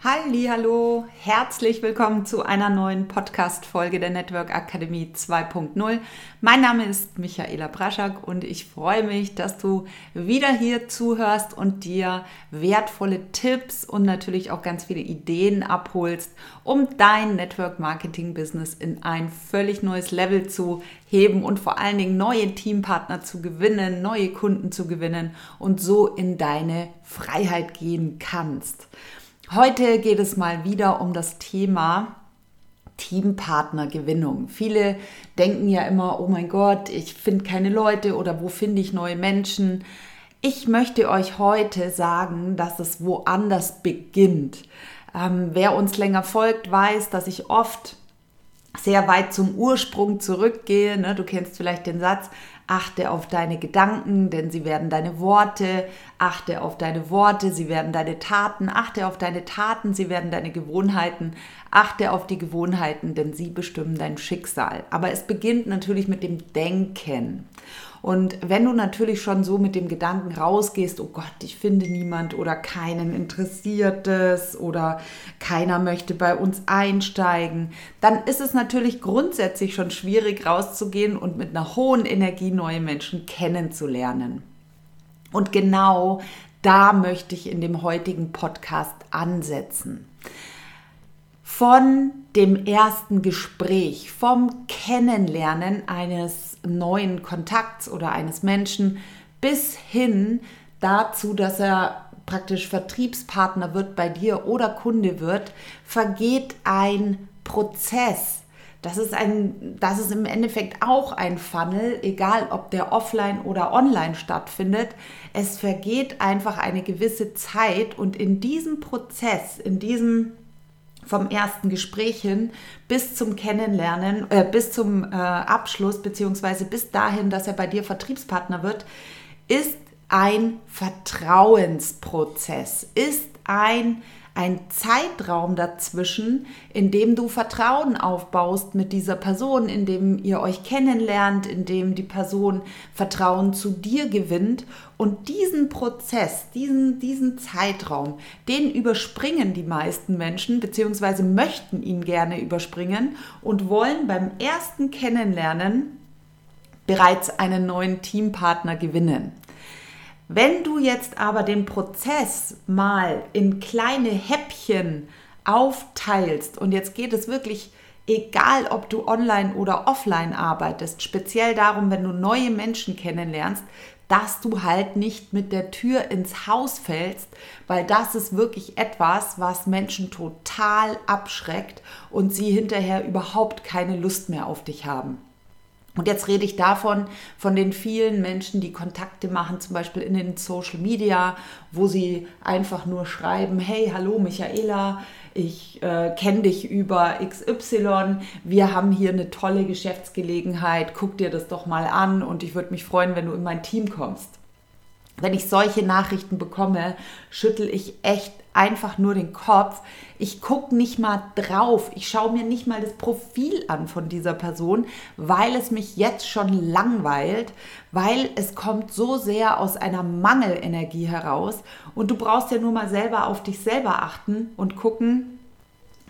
Hallo, herzlich willkommen zu einer neuen Podcast Folge der Network Akademie 2.0. Mein Name ist Michaela Braschak und ich freue mich, dass du wieder hier zuhörst und dir wertvolle Tipps und natürlich auch ganz viele Ideen abholst, um dein Network Marketing Business in ein völlig neues Level zu heben und vor allen Dingen neue Teampartner zu gewinnen, neue Kunden zu gewinnen und so in deine Freiheit gehen kannst. Heute geht es mal wieder um das Thema Teampartnergewinnung. Viele denken ja immer, oh mein Gott, ich finde keine Leute oder wo finde ich neue Menschen. Ich möchte euch heute sagen, dass es woanders beginnt. Ähm, wer uns länger folgt, weiß, dass ich oft sehr weit zum Ursprung zurückgehe. Ne? Du kennst vielleicht den Satz, Achte auf deine Gedanken, denn sie werden deine Worte. Achte auf deine Worte, sie werden deine Taten. Achte auf deine Taten, sie werden deine Gewohnheiten. Achte auf die Gewohnheiten, denn sie bestimmen dein Schicksal. Aber es beginnt natürlich mit dem Denken. Und wenn du natürlich schon so mit dem Gedanken rausgehst, oh Gott, ich finde niemand oder keinen interessiert es oder keiner möchte bei uns einsteigen, dann ist es natürlich grundsätzlich schon schwierig rauszugehen und mit einer hohen Energie neue Menschen kennenzulernen. Und genau da möchte ich in dem heutigen Podcast ansetzen von dem ersten Gespräch, vom Kennenlernen eines neuen Kontakts oder eines Menschen bis hin dazu, dass er praktisch Vertriebspartner wird bei dir oder Kunde wird, vergeht ein Prozess. Das ist, ein, das ist im Endeffekt auch ein Funnel, egal ob der offline oder online stattfindet. Es vergeht einfach eine gewisse Zeit und in diesem Prozess, in diesem vom ersten Gespräch hin bis zum Kennenlernen, äh, bis zum äh, Abschluss, beziehungsweise bis dahin, dass er bei dir Vertriebspartner wird, ist ein Vertrauensprozess, ist ein ein Zeitraum dazwischen, in dem du Vertrauen aufbaust mit dieser Person, in dem ihr euch kennenlernt, in dem die Person Vertrauen zu dir gewinnt. Und diesen Prozess, diesen, diesen Zeitraum, den überspringen die meisten Menschen, beziehungsweise möchten ihn gerne überspringen und wollen beim ersten Kennenlernen bereits einen neuen Teampartner gewinnen. Wenn du jetzt aber den Prozess mal in kleine Häppchen aufteilst und jetzt geht es wirklich egal, ob du online oder offline arbeitest, speziell darum, wenn du neue Menschen kennenlernst, dass du halt nicht mit der Tür ins Haus fällst, weil das ist wirklich etwas, was Menschen total abschreckt und sie hinterher überhaupt keine Lust mehr auf dich haben. Und jetzt rede ich davon, von den vielen Menschen, die Kontakte machen, zum Beispiel in den Social Media, wo sie einfach nur schreiben, hey, hallo Michaela, ich äh, kenne dich über XY, wir haben hier eine tolle Geschäftsgelegenheit, guck dir das doch mal an und ich würde mich freuen, wenn du in mein Team kommst. Wenn ich solche Nachrichten bekomme, schüttel ich echt einfach nur den Kopf. Ich gucke nicht mal drauf. Ich schaue mir nicht mal das Profil an von dieser Person, weil es mich jetzt schon langweilt, weil es kommt so sehr aus einer Mangelenergie heraus. Und du brauchst ja nur mal selber auf dich selber achten und gucken,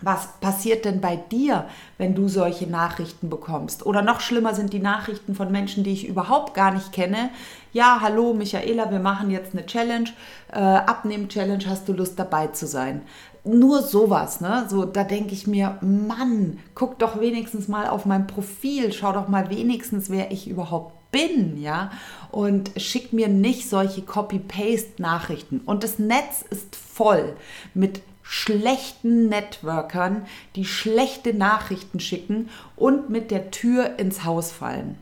was passiert denn bei dir, wenn du solche Nachrichten bekommst? Oder noch schlimmer sind die Nachrichten von Menschen, die ich überhaupt gar nicht kenne. Ja, hallo Michaela, wir machen jetzt eine Challenge, äh, Abnehmen-Challenge, hast du Lust dabei zu sein? Nur sowas, ne? So, da denke ich mir, Mann, guck doch wenigstens mal auf mein Profil, schau doch mal wenigstens, wer ich überhaupt bin, ja, und schick mir nicht solche Copy-Paste-Nachrichten. Und das Netz ist voll mit schlechten Networkern, die schlechte Nachrichten schicken und mit der Tür ins Haus fallen.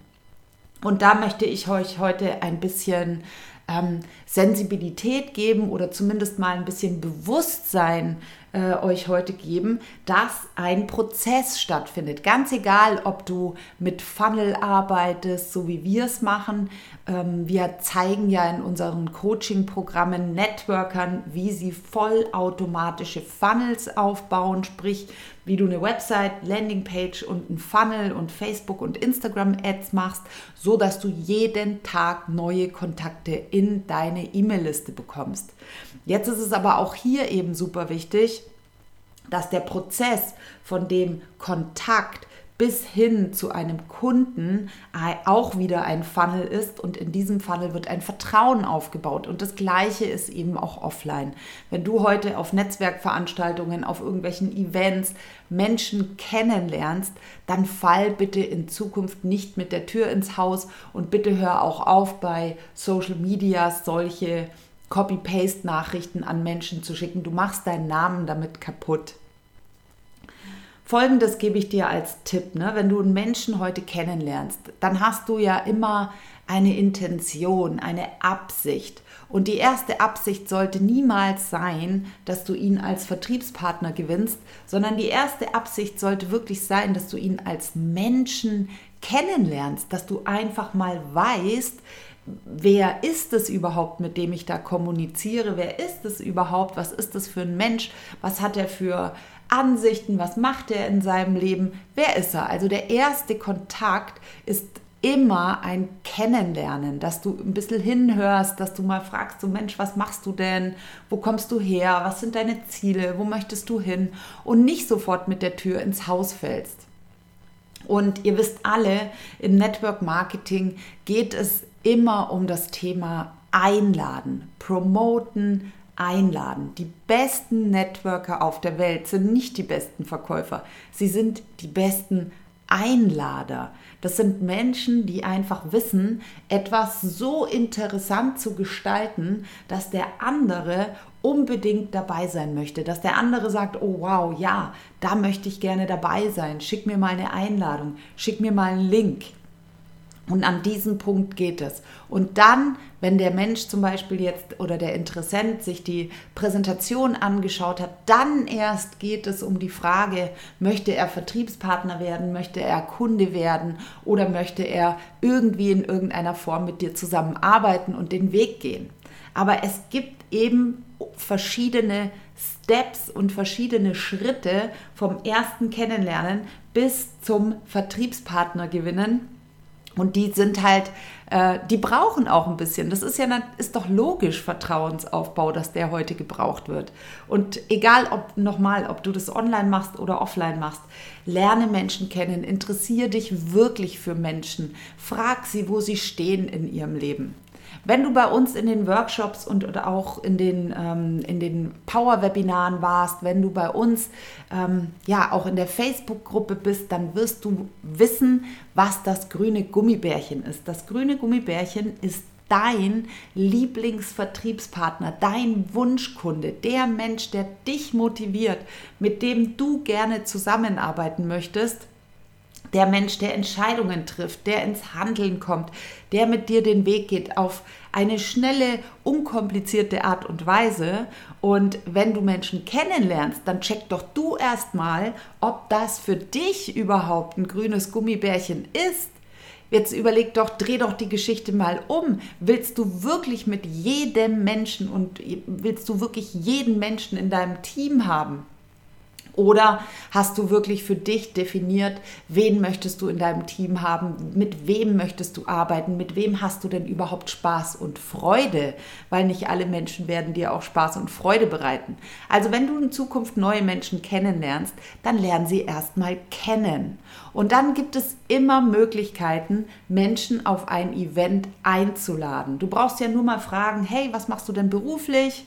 Und da möchte ich euch heute ein bisschen ähm, Sensibilität geben oder zumindest mal ein bisschen Bewusstsein äh, euch heute geben, dass ein Prozess stattfindet. Ganz egal, ob du mit Funnel arbeitest, so wie wir es machen. Ähm, wir zeigen ja in unseren Coaching-Programmen Networkern, wie sie vollautomatische Funnels aufbauen, sprich, wie du eine Website, Landingpage und ein Funnel und Facebook und Instagram Ads machst, so dass du jeden Tag neue Kontakte in deine E-Mail-Liste bekommst. Jetzt ist es aber auch hier eben super wichtig, dass der Prozess von dem Kontakt bis hin zu einem Kunden auch wieder ein Funnel ist und in diesem Funnel wird ein Vertrauen aufgebaut und das gleiche ist eben auch offline. Wenn du heute auf Netzwerkveranstaltungen, auf irgendwelchen Events Menschen kennenlernst, dann fall bitte in Zukunft nicht mit der Tür ins Haus und bitte hör auch auf bei Social Media solche Copy-Paste-Nachrichten an Menschen zu schicken. Du machst deinen Namen damit kaputt. Folgendes gebe ich dir als Tipp, ne? wenn du einen Menschen heute kennenlernst, dann hast du ja immer eine Intention, eine Absicht. Und die erste Absicht sollte niemals sein, dass du ihn als Vertriebspartner gewinnst, sondern die erste Absicht sollte wirklich sein, dass du ihn als Menschen kennenlernst, dass du einfach mal weißt, wer ist es überhaupt, mit dem ich da kommuniziere? Wer ist es überhaupt? Was ist das für ein Mensch? Was hat er für Ansichten? Was macht er in seinem Leben? Wer ist er? Also der erste Kontakt ist immer ein Kennenlernen, dass du ein bisschen hinhörst, dass du mal fragst, so Mensch, was machst du denn? Wo kommst du her? Was sind deine Ziele? Wo möchtest du hin? Und nicht sofort mit der Tür ins Haus fällst. Und ihr wisst alle, im Network Marketing geht es immer um das Thema Einladen, Promoten, Einladen. Die besten Networker auf der Welt sind nicht die besten Verkäufer, sie sind die besten Einlader. Das sind Menschen, die einfach wissen, etwas so interessant zu gestalten, dass der andere unbedingt dabei sein möchte, dass der andere sagt, oh wow, ja, da möchte ich gerne dabei sein, schick mir mal eine Einladung, schick mir mal einen Link. Und an diesem Punkt geht es. Und dann, wenn der Mensch zum Beispiel jetzt oder der Interessent sich die Präsentation angeschaut hat, dann erst geht es um die Frage, möchte er Vertriebspartner werden, möchte er Kunde werden oder möchte er irgendwie in irgendeiner Form mit dir zusammenarbeiten und den Weg gehen. Aber es gibt eben verschiedene Steps und verschiedene Schritte vom ersten Kennenlernen bis zum Vertriebspartner gewinnen und die sind halt, äh, die brauchen auch ein bisschen. Das ist ja ist doch logisch Vertrauensaufbau, dass der heute gebraucht wird. Und egal ob nochmal, ob du das online machst oder offline machst, lerne Menschen kennen, interessiere dich wirklich für Menschen, frag sie, wo sie stehen in ihrem Leben. Wenn du bei uns in den Workshops und oder auch in den, ähm, in den Power-Webinaren warst, wenn du bei uns ähm, ja auch in der Facebook-Gruppe bist, dann wirst du wissen, was das grüne Gummibärchen ist. Das grüne Gummibärchen ist dein Lieblingsvertriebspartner, dein Wunschkunde, der Mensch, der dich motiviert, mit dem du gerne zusammenarbeiten möchtest der Mensch, der Entscheidungen trifft, der ins Handeln kommt, der mit dir den Weg geht auf eine schnelle, unkomplizierte Art und Weise. Und wenn du Menschen kennenlernst, dann check doch du erstmal, ob das für dich überhaupt ein grünes Gummibärchen ist. Jetzt überleg doch, dreh doch die Geschichte mal um. Willst du wirklich mit jedem Menschen und willst du wirklich jeden Menschen in deinem Team haben? Oder hast du wirklich für dich definiert, wen möchtest du in deinem Team haben, mit wem möchtest du arbeiten, mit wem hast du denn überhaupt Spaß und Freude? Weil nicht alle Menschen werden dir auch Spaß und Freude bereiten. Also wenn du in Zukunft neue Menschen kennenlernst, dann lernen sie erstmal kennen. Und dann gibt es immer Möglichkeiten, Menschen auf ein Event einzuladen. Du brauchst ja nur mal fragen, hey, was machst du denn beruflich?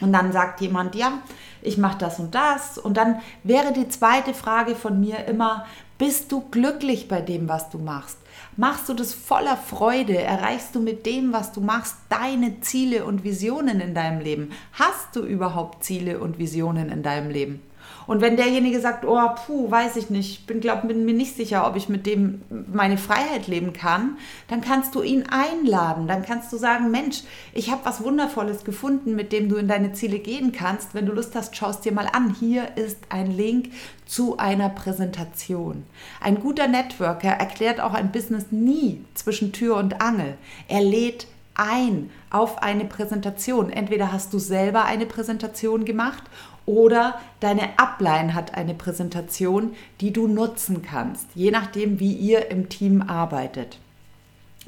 Und dann sagt jemand, ja, ich mache das und das. Und dann wäre die zweite Frage von mir immer, bist du glücklich bei dem, was du machst? Machst du das voller Freude? Erreichst du mit dem, was du machst, deine Ziele und Visionen in deinem Leben? Hast du überhaupt Ziele und Visionen in deinem Leben? Und wenn derjenige sagt, oh, puh, weiß ich nicht, bin, glaub, bin mir nicht sicher, ob ich mit dem meine Freiheit leben kann, dann kannst du ihn einladen. Dann kannst du sagen, Mensch, ich habe was Wundervolles gefunden, mit dem du in deine Ziele gehen kannst. Wenn du Lust hast, schaust dir mal an. Hier ist ein Link zu einer Präsentation. Ein guter Networker erklärt auch ein Business nie zwischen Tür und Angel. Er lädt ein auf eine Präsentation. Entweder hast du selber eine Präsentation gemacht oder deine Upline hat eine Präsentation, die du nutzen kannst, je nachdem, wie ihr im Team arbeitet.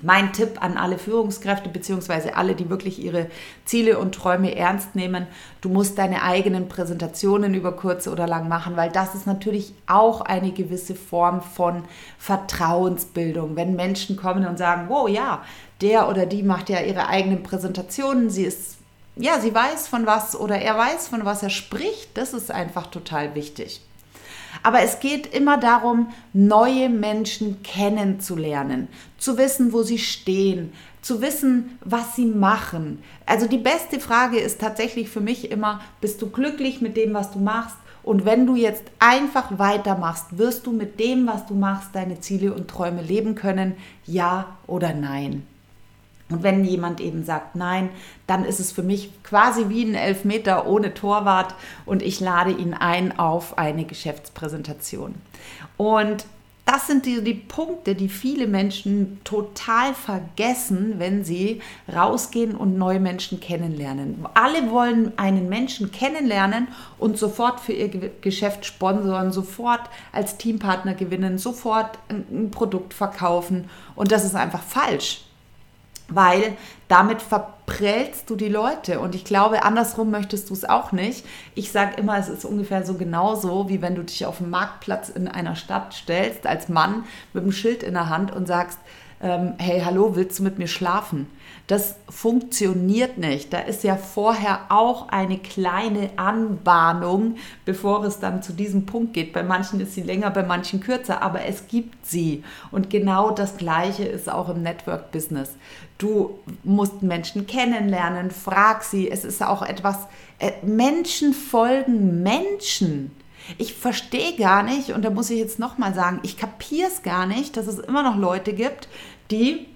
Mein Tipp an alle Führungskräfte beziehungsweise alle, die wirklich ihre Ziele und Träume ernst nehmen, du musst deine eigenen Präsentationen über kurz oder lang machen, weil das ist natürlich auch eine gewisse Form von Vertrauensbildung. Wenn Menschen kommen und sagen, wow, ja, der oder die macht ja ihre eigenen Präsentationen, sie ist ja, sie weiß von was oder er weiß von was er spricht, das ist einfach total wichtig. Aber es geht immer darum, neue Menschen kennenzulernen, zu wissen, wo sie stehen, zu wissen, was sie machen. Also die beste Frage ist tatsächlich für mich immer, bist du glücklich mit dem, was du machst? Und wenn du jetzt einfach weitermachst, wirst du mit dem, was du machst, deine Ziele und Träume leben können? Ja oder nein? Und wenn jemand eben sagt nein, dann ist es für mich quasi wie ein Elfmeter ohne Torwart und ich lade ihn ein auf eine Geschäftspräsentation. Und das sind die, die Punkte, die viele Menschen total vergessen, wenn sie rausgehen und neue Menschen kennenlernen. Alle wollen einen Menschen kennenlernen und sofort für ihr Geschäft sponsoren, sofort als Teampartner gewinnen, sofort ein Produkt verkaufen. Und das ist einfach falsch weil damit verprellst du die Leute. Und ich glaube, andersrum möchtest du es auch nicht. Ich sage immer, es ist ungefähr so genauso, wie wenn du dich auf dem Marktplatz in einer Stadt stellst, als Mann mit einem Schild in der Hand und sagst, ähm, hey, hallo, willst du mit mir schlafen? Das funktioniert nicht. Da ist ja vorher auch eine kleine Anbahnung, bevor es dann zu diesem Punkt geht. Bei manchen ist sie länger, bei manchen kürzer, aber es gibt sie. Und genau das Gleiche ist auch im Network-Business. Du musst Menschen kennenlernen, frag sie. Es ist auch etwas, äh, Menschen folgen Menschen. Ich verstehe gar nicht, und da muss ich jetzt nochmal sagen, ich kapiere es gar nicht, dass es immer noch Leute gibt, die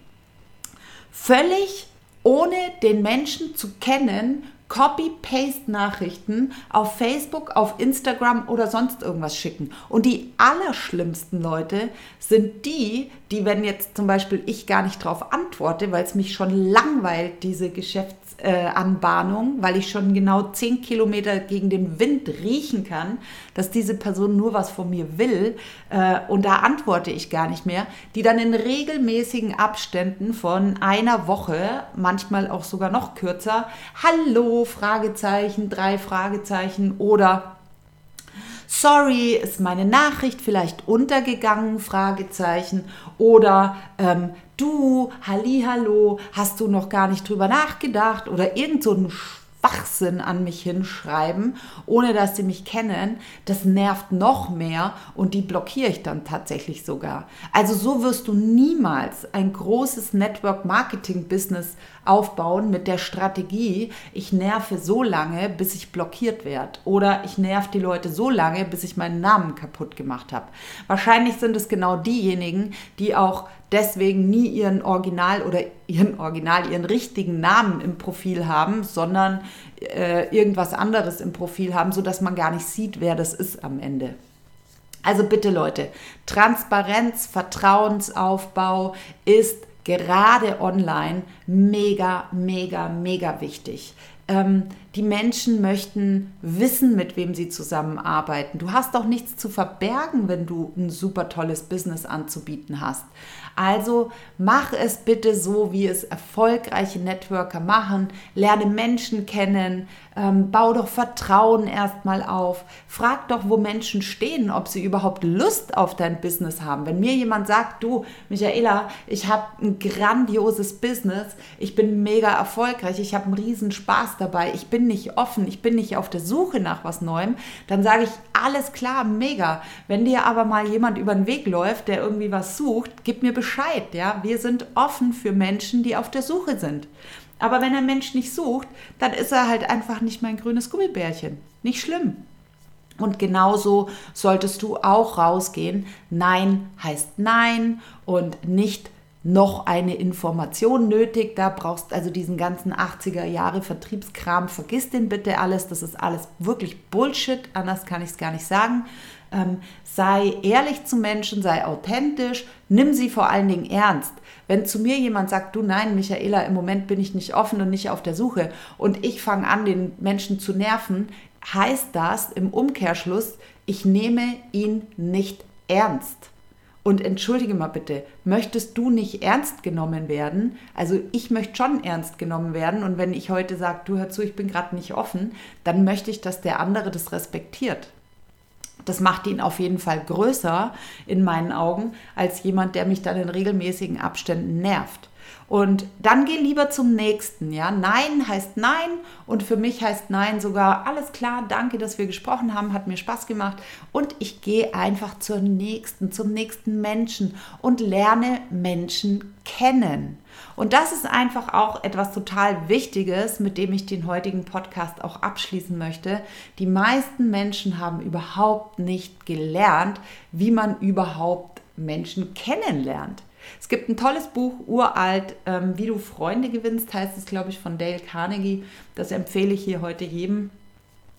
völlig ohne den Menschen zu kennen, Copy-Paste-Nachrichten auf Facebook, auf Instagram oder sonst irgendwas schicken. Und die allerschlimmsten Leute sind die, die, wenn jetzt zum Beispiel ich gar nicht darauf antworte, weil es mich schon langweilt, diese Geschäfts äh, Anbahnung, weil ich schon genau zehn Kilometer gegen den Wind riechen kann, dass diese Person nur was von mir will äh, und da antworte ich gar nicht mehr, die dann in regelmäßigen Abständen von einer Woche, manchmal auch sogar noch kürzer, Hallo, Fragezeichen, drei Fragezeichen oder Sorry, ist meine Nachricht vielleicht untergegangen? Fragezeichen. Oder ähm, du, Hallo, hast du noch gar nicht drüber nachgedacht? Oder irgend so ein Schwachsinn an mich hinschreiben, ohne dass sie mich kennen, das nervt noch mehr und die blockiere ich dann tatsächlich sogar. Also so wirst du niemals ein großes Network Marketing Business aufbauen mit der Strategie, ich nerve so lange, bis ich blockiert werde oder ich nerv die Leute so lange, bis ich meinen Namen kaputt gemacht habe. Wahrscheinlich sind es genau diejenigen, die auch deswegen nie ihren Original oder ihren Original, ihren richtigen Namen im Profil haben, sondern äh, irgendwas anderes im Profil haben, sodass man gar nicht sieht, wer das ist am Ende. Also bitte Leute, Transparenz, Vertrauensaufbau ist gerade online mega, mega, mega wichtig. Ähm, die Menschen möchten wissen, mit wem sie zusammenarbeiten. Du hast doch nichts zu verbergen, wenn du ein super tolles Business anzubieten hast. Also mach es bitte so, wie es erfolgreiche Networker machen. Lerne Menschen kennen, ähm, bau doch Vertrauen erstmal auf. Frag doch, wo Menschen stehen, ob sie überhaupt Lust auf dein Business haben. Wenn mir jemand sagt, du, Michaela, ich habe ein grandioses Business, ich bin mega erfolgreich, ich habe einen riesen Spaß dabei, ich bin nicht offen, ich bin nicht auf der Suche nach was Neuem, dann sage ich, alles klar, mega. Wenn dir aber mal jemand über den Weg läuft, der irgendwie was sucht, gib mir Bescheid, ja. Wir sind offen für Menschen, die auf der Suche sind. Aber wenn ein Mensch nicht sucht, dann ist er halt einfach nicht mein grünes Gummibärchen. Nicht schlimm. Und genauso solltest du auch rausgehen. Nein heißt Nein und nicht noch eine Information nötig. Da brauchst also diesen ganzen 80er Jahre Vertriebskram. Vergiss den bitte alles. Das ist alles wirklich Bullshit. Anders kann ich es gar nicht sagen. Ähm, sei ehrlich zu Menschen, sei authentisch, nimm sie vor allen Dingen ernst. Wenn zu mir jemand sagt, du nein, Michaela, im Moment bin ich nicht offen und nicht auf der Suche und ich fange an, den Menschen zu nerven, heißt das im Umkehrschluss, ich nehme ihn nicht ernst. Und entschuldige mal bitte, möchtest du nicht ernst genommen werden? Also ich möchte schon ernst genommen werden. Und wenn ich heute sage, du hör zu, ich bin gerade nicht offen, dann möchte ich, dass der andere das respektiert. Das macht ihn auf jeden Fall größer in meinen Augen als jemand, der mich dann in regelmäßigen Abständen nervt. Und dann geh lieber zum nächsten. Ja, Nein heißt Nein und für mich heißt Nein sogar alles klar. Danke, dass wir gesprochen haben, hat mir Spaß gemacht und ich gehe einfach zur nächsten, zum nächsten Menschen und lerne Menschen kennen. Und das ist einfach auch etwas total Wichtiges, mit dem ich den heutigen Podcast auch abschließen möchte. Die meisten Menschen haben überhaupt nicht gelernt, wie man überhaupt Menschen kennenlernt. Es gibt ein tolles Buch, uralt, ähm, Wie du Freunde gewinnst, heißt es, glaube ich, von Dale Carnegie. Das empfehle ich hier heute jedem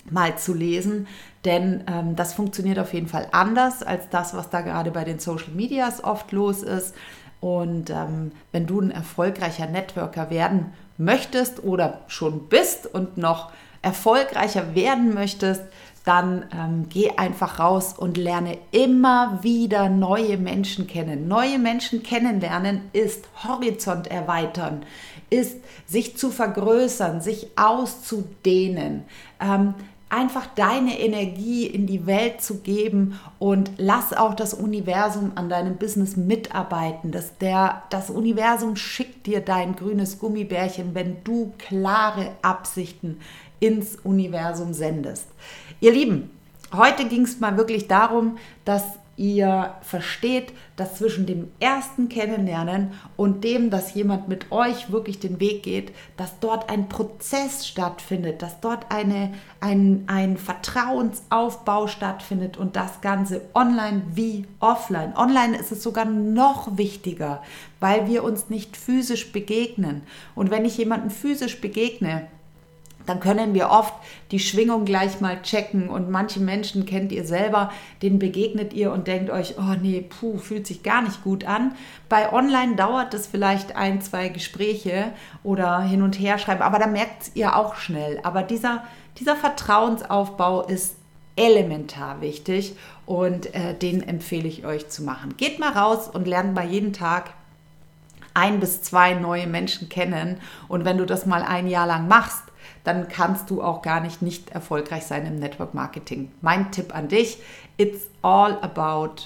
mal zu lesen, denn ähm, das funktioniert auf jeden Fall anders als das, was da gerade bei den Social Medias oft los ist. Und ähm, wenn du ein erfolgreicher Networker werden möchtest oder schon bist und noch erfolgreicher werden möchtest, dann ähm, geh einfach raus und lerne immer wieder neue Menschen kennen. Neue Menschen kennenlernen ist Horizont erweitern, ist sich zu vergrößern, sich auszudehnen. Ähm, einfach deine Energie in die Welt zu geben und lass auch das Universum an deinem Business mitarbeiten. Dass der, das Universum schickt dir dein grünes Gummibärchen, wenn du klare Absichten ins Universum sendest. Ihr Lieben, heute ging es mal wirklich darum, dass ihr versteht, dass zwischen dem ersten Kennenlernen und dem, dass jemand mit euch wirklich den Weg geht, dass dort ein Prozess stattfindet, dass dort eine, ein, ein Vertrauensaufbau stattfindet und das Ganze online wie offline. Online ist es sogar noch wichtiger, weil wir uns nicht physisch begegnen. Und wenn ich jemanden physisch begegne, dann können wir oft die Schwingung gleich mal checken und manche Menschen kennt ihr selber, denen begegnet ihr und denkt euch, oh nee, puh, fühlt sich gar nicht gut an. Bei Online dauert es vielleicht ein, zwei Gespräche oder hin und her schreiben, aber da merkt ihr auch schnell. Aber dieser, dieser Vertrauensaufbau ist elementar wichtig und äh, den empfehle ich euch zu machen. Geht mal raus und lernt mal jeden Tag ein bis zwei neue Menschen kennen und wenn du das mal ein Jahr lang machst, dann kannst du auch gar nicht nicht erfolgreich sein im Network Marketing. Mein Tipp an dich, it's all about